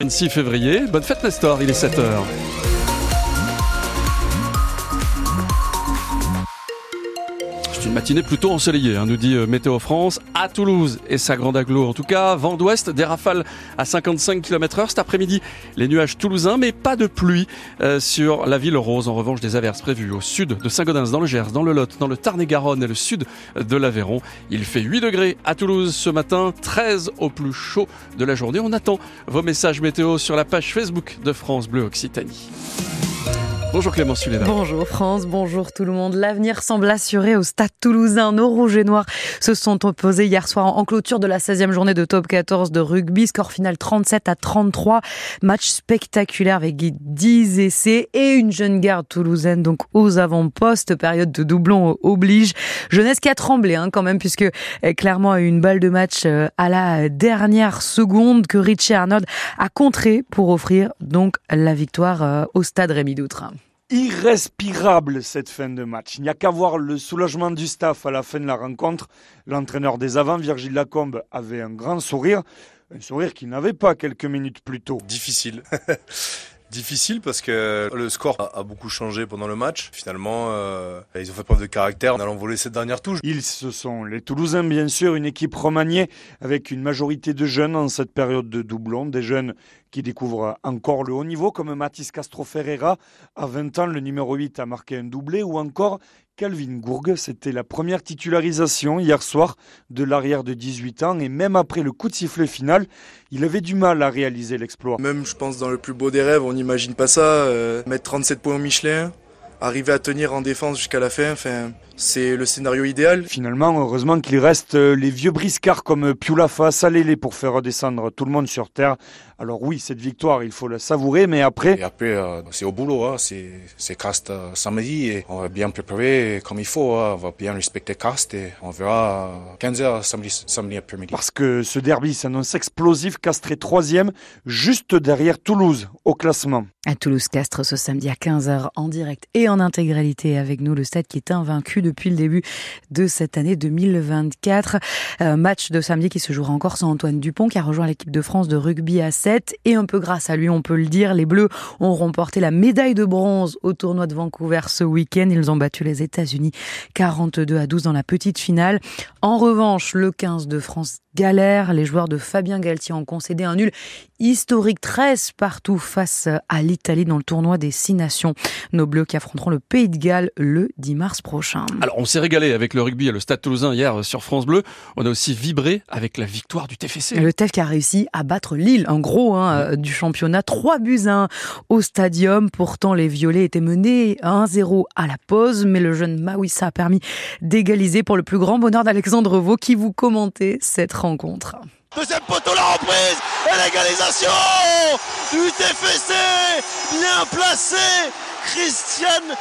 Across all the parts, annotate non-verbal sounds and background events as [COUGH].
26 février. Bonne fête Nestor, il est 7h. C'est une matinée plutôt ensoleillée, hein, nous dit euh, Météo France, à Toulouse et sa grande aglo. En tout cas, vent d'ouest, des rafales à 55 km heure. Cet après-midi, les nuages toulousains, mais pas de pluie euh, sur la ville rose. En revanche, des averses prévues au sud de Saint-Gaudens, dans le Gers, dans le Lot, dans le Tarn-et-Garonne et le sud de l'Aveyron. Il fait 8 degrés à Toulouse ce matin, 13 au plus chaud de la journée. On attend vos messages météo sur la page Facebook de France Bleu Occitanie. Bonjour Clémence Suléda. Bonjour France, bonjour tout le monde. L'avenir semble assuré au stade toulousain. Nos rouges et noirs se sont opposés hier soir en clôture de la 16e journée de top 14 de rugby. Score final 37 à 33. Match spectaculaire avec 10 essais et une jeune garde toulousaine donc aux avant-postes. Période de doublon oblige. Jeunesse qui a tremblé hein, quand même puisque euh, clairement a une balle de match euh, à la dernière seconde que Richie Arnold a contré pour offrir donc la victoire euh, au stade Rémi Doutre irrespirable cette fin de match. Il n'y a qu'à voir le soulagement du staff à la fin de la rencontre. L'entraîneur des avants, Virgile Lacombe, avait un grand sourire, un sourire qu'il n'avait pas quelques minutes plus tôt. Difficile. [LAUGHS] Difficile parce que le score a, beaucoup changé pendant le match. Finalement, euh, ils ont fait preuve de caractère en allant voler cette dernière touche. Ils, ce sont les Toulousains, bien sûr, une équipe remaniée avec une majorité de jeunes en cette période de doublon. Des jeunes qui découvrent encore le haut niveau, comme Mathis Castro Ferreira. À 20 ans, le numéro 8 a marqué un doublé, ou encore Calvin Gourgue. C'était la première titularisation hier soir de l'arrière de 18 ans et même après le coup de sifflet final, il avait du mal à réaliser l'exploit. Même je pense dans le plus beau des rêves, on n'imagine pas ça, euh, mettre 37 points au Michelin, arriver à tenir en défense jusqu'à la fin, enfin c'est le scénario idéal. Finalement, heureusement qu'il reste euh, les vieux briscards comme Piulafa, Salélé pour faire redescendre tout le monde sur terre. Alors oui, cette victoire, il faut la savourer, mais après... Et après, euh, c'est au boulot, hein. c'est, c'est cast euh, samedi et on va bien préparer comme il faut, hein. on va bien respecter cast et on verra 15h samedi, samedi après-midi. Parce que ce derby s'annonce explosif, Castres est troisième, juste derrière Toulouse au classement. À Toulouse-Castres ce samedi à 15h en direct et en intégralité avec nous, le stade qui est invaincu depuis le début de cette année 2024. Euh, match de samedi qui se jouera encore sans Antoine Dupont qui a rejoint l'équipe de France de rugby à 7 et un peu grâce à lui, on peut le dire, les Bleus ont remporté la médaille de bronze au tournoi de Vancouver ce week-end. Ils ont battu les États-Unis 42 à 12 dans la petite finale. En revanche, le 15 de France galère. Les joueurs de Fabien Galtier ont concédé un nul historique 13 partout face à l'Italie dans le tournoi des Six Nations. Nos Bleus qui affronteront le Pays de Galles le 10 mars prochain. Alors on s'est régalé avec le rugby à le Stade Toulousain hier sur France Bleu. On a aussi vibré avec la victoire du TFC. Le TEF qui a réussi à battre Lille, un gros hein, du championnat, 3 buts 1 au stadium. Pourtant les Violets étaient menés 1-0 à la pause, mais le jeune Mawissa a permis d'égaliser pour le plus grand bonheur d'Alexandre Vaux qui vous commentait cette rencontre rencontre. Deuxième poteau, la reprise et l'égalisation du TFC, bien placé, Christiane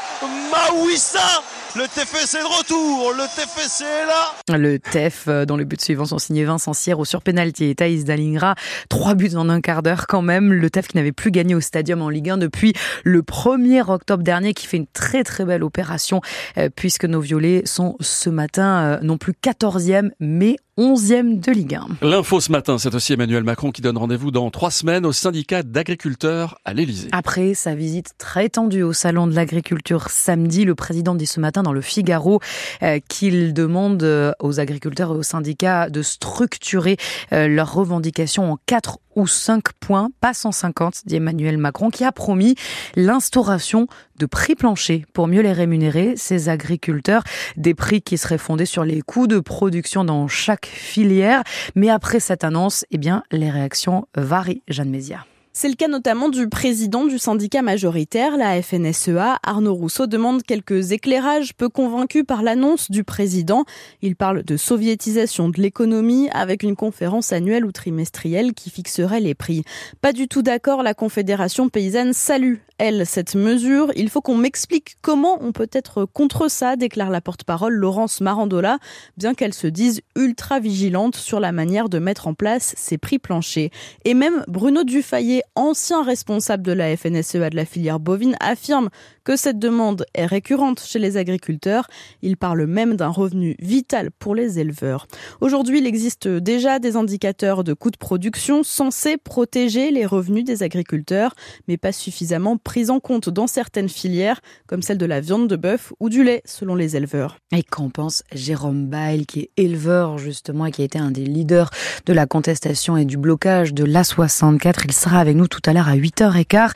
Maouissa le TFC est de retour, le TFC est là. Le TEF, euh, dont le but suivant sont signés Vincent Sierre sur penalty et Thaïs Dalingra. Trois buts en un quart d'heure quand même. Le TEF qui n'avait plus gagné au stadium en Ligue 1 depuis le 1er octobre dernier, qui fait une très très belle opération euh, puisque nos violets sont ce matin euh, non plus 14e mais 11e de Ligue 1. L'info ce matin, c'est aussi Emmanuel Macron qui donne rendez-vous dans trois semaines au syndicat d'agriculteurs à l'Elysée. Après sa visite très tendue au salon de l'agriculture samedi, le président dit ce matin dans le Figaro euh, qu'il demande euh, aux agriculteurs et aux syndicats de structurer euh, leurs revendications en quatre ou cinq points, pas 150, dit Emmanuel Macron, qui a promis l'instauration de prix planchers pour mieux les rémunérer, ces agriculteurs, des prix qui seraient fondés sur les coûts de production dans chaque filière. Mais après cette annonce, eh bien, les réactions varient, Jeanne Mézia. C'est le cas notamment du président du syndicat majoritaire, la FNSEA. Arnaud Rousseau demande quelques éclairages peu convaincus par l'annonce du président. Il parle de soviétisation de l'économie avec une conférence annuelle ou trimestrielle qui fixerait les prix. Pas du tout d'accord, la Confédération paysanne salue, elle, cette mesure. Il faut qu'on m'explique comment on peut être contre ça, déclare la porte-parole Laurence Marandola, bien qu'elle se dise ultra vigilante sur la manière de mettre en place ces prix planchers. Et même Bruno Dufayet, ancien responsable de la FNSEA de la filière bovine, affirme que cette demande est récurrente chez les agriculteurs. Il parle même d'un revenu vital pour les éleveurs. Aujourd'hui, il existe déjà des indicateurs de coûts de production censés protéger les revenus des agriculteurs, mais pas suffisamment pris en compte dans certaines filières, comme celle de la viande de bœuf ou du lait, selon les éleveurs. Et qu'en pense Jérôme Bail, qui est éleveur justement et qui a été un des leaders de la contestation et du blocage de l'A64 Il sera avec nous tout à l'heure à 8h15.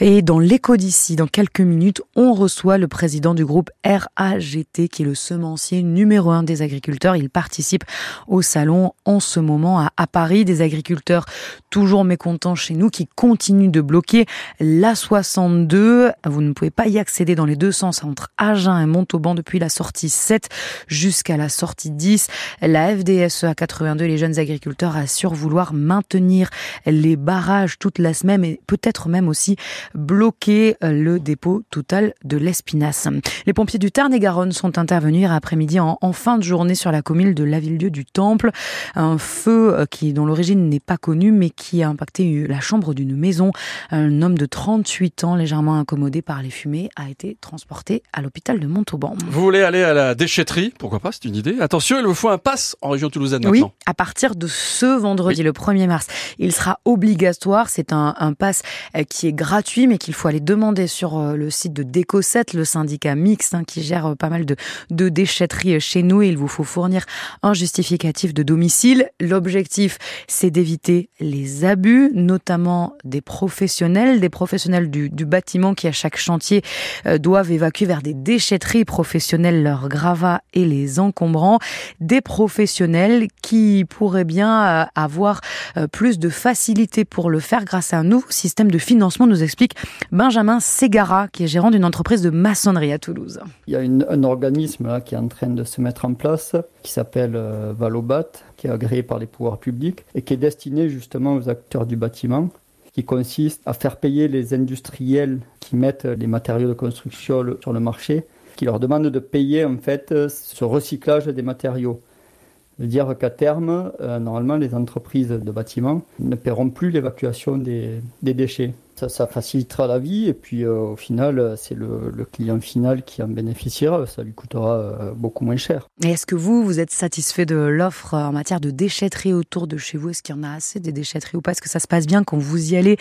Et dans l'écho d'ici, dans quelques minutes, on reçoit le président du groupe RAGT, qui est le semencier numéro un des agriculteurs. Il participe au salon en ce moment à, Paris. Des agriculteurs toujours mécontents chez nous qui continuent de bloquer l'A62. Vous ne pouvez pas y accéder dans les deux sens entre Agen et Montauban depuis la sortie 7 jusqu'à la sortie 10. La FDSEA 82, les jeunes agriculteurs, assurent vouloir maintenir les barrages toute la semaine et peut-être même aussi bloquer le dépôt total de l'Espinasse. Les pompiers du Tarn-et-Garonne sont intervenus hier après-midi en, fin de journée sur la commune de Lavilledieu du Temple. Un feu euh, qui, dont l'origine n'est pas connue, mais qui a impacté la chambre d'une maison. Un homme de 38 ans, légèrement incommodé par les fumées, a été transporté à l'hôpital de Montauban. Vous voulez aller à la déchetterie? Pourquoi pas, c'est une idée. Attention, il vous faut un pass en région toulousaine maintenant. Oui, à partir de ce vendredi, le 1er mars, il sera obligatoire. C'est un, un pass euh, qui est gratuit, mais qu'il faut aller demander sur euh, le site de Déco7, le syndicat mixte hein, qui gère euh, pas mal de, déchetteries chez nous. Et il vous faut fournir un justificatif de domicile. L'objectif, c'est d'éviter les abus, notamment des professionnels, des professionnels du, bâtiment qui à chaque chantier doivent évacuer vers des déchetteries professionnelles leurs gravats et les encombrants. Des professionnels qui pourraient bien avoir plus de facilité pour le faire grâce à un nouveau système de financement, nous explique Benjamin Ségara, qui est gérant d'une entreprise de maçonnerie à Toulouse. Il y a un organisme qui est en train de se mettre en place, qui s'appelle euh, Valobat, qui est agréé par les pouvoirs publics et qui est destiné justement aux acteurs du bâtiment qui consiste à faire payer les industriels qui mettent les matériaux de construction sur le marché, qui leur demandent de payer en fait ce recyclage des matériaux veut dire qu'à terme, euh, normalement, les entreprises de bâtiments ne paieront plus l'évacuation des, déchets. Ça, facilitera la vie et puis euh, au final, c'est le, client final qui en bénéficiera. Ça lui coûtera euh, beaucoup moins cher. Et est-ce que vous, vous êtes satisfait de l'offre en matière de déchetterie autour de chez vous? Est-ce qu'il y en a assez des déchetteries ou pas? Est-ce que ça se passe bien quand vous y allez?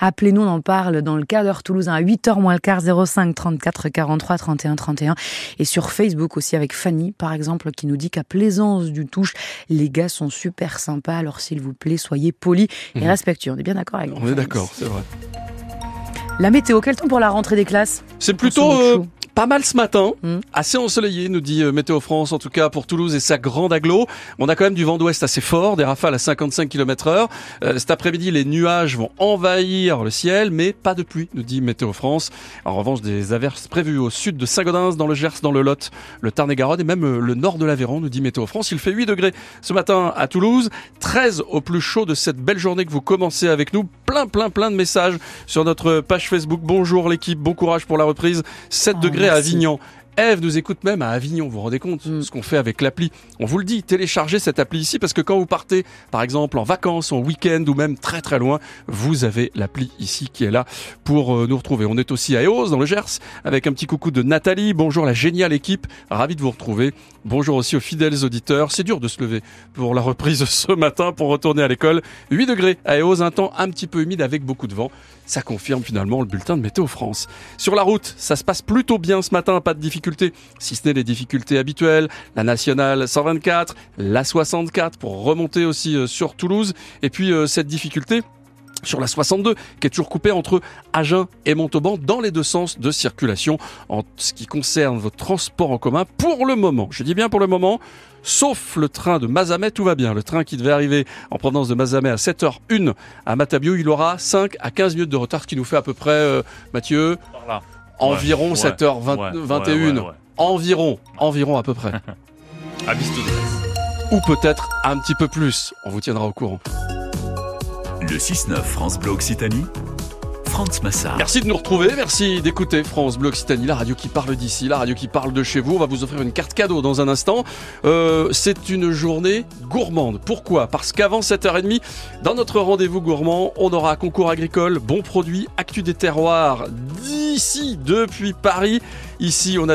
Appelez-nous, on en parle dans le quart d'heure toulousain à 8h moins le quart 05 34 43 31 31 et sur Facebook aussi avec Fanny par exemple qui nous dit qu'à Plaisance du Touche, les gars sont super sympas. Alors s'il vous plaît, soyez polis et mhm. respectueux. On est bien d'accord avec On est d'accord, c'est vrai. La météo, quel temps pour la rentrée des classes? C'est plutôt pas mal ce matin, hmm. assez ensoleillé, nous dit euh, Météo France, en tout cas pour Toulouse et sa grande aglo. On a quand même du vent d'ouest assez fort, des rafales à 55 km heure. Euh, cet après-midi, les nuages vont envahir le ciel, mais pas de pluie, nous dit Météo France. En revanche, des averses prévues au sud de Saint-Gaudens, dans le Gers, dans le Lot, le Tarn-et-Garonne et même euh, le nord de l'Aveyron, nous dit Météo France. Il fait 8 degrés ce matin à Toulouse, 13 au plus chaud de cette belle journée que vous commencez avec nous. Plein, plein, plein de messages sur notre page Facebook. Bonjour l'équipe, bon courage pour la reprise. 7 degrés à Avignon. Eve nous écoute même à Avignon, vous vous rendez compte mm. ce qu'on fait avec l'appli. On vous le dit, téléchargez cette appli ici parce que quand vous partez, par exemple, en vacances, en week-end ou même très très loin, vous avez l'appli ici qui est là pour euh, nous retrouver. On est aussi à Eos dans le Gers avec un petit coucou de Nathalie. Bonjour la géniale équipe, ravi de vous retrouver. Bonjour aussi aux fidèles auditeurs. C'est dur de se lever pour la reprise [LAUGHS] ce matin pour retourner à l'école. 8 degrés à Eos, un temps un petit peu humide avec beaucoup de vent. Ça confirme finalement le bulletin de Météo France. Sur la route, ça se passe plutôt bien ce matin, pas de difficultés, si ce n'est les difficultés habituelles. La nationale 124, la 64 pour remonter aussi euh, sur Toulouse. Et puis euh, cette difficulté, sur la 62 qui est toujours coupée entre Agen et Montauban dans les deux sens de circulation en ce qui concerne votre transport en commun pour le moment. Je dis bien pour le moment, sauf le train de Mazamet, tout va bien. Le train qui devait arriver en provenance de Mazamet à 7h01 à Matabio, il aura 5 à 15 minutes de retard, ce qui nous fait à peu près, euh, Mathieu, environ 7h21. environ, environ à peu près. [LAUGHS] Ou peut-être un petit peu plus. On vous tiendra au courant. Le 6-9 France Bleu Occitanie France Massard. Merci de nous retrouver, merci d'écouter France Bleu Occitanie, la radio qui parle d'ici, la radio qui parle de chez vous. On va vous offrir une carte cadeau dans un instant. Euh, c'est une journée gourmande. Pourquoi? Parce qu'avant 7h30, dans notre rendez-vous gourmand, on aura concours agricole, bons produits, actu des terroirs d'ici, depuis Paris. Ici, on a des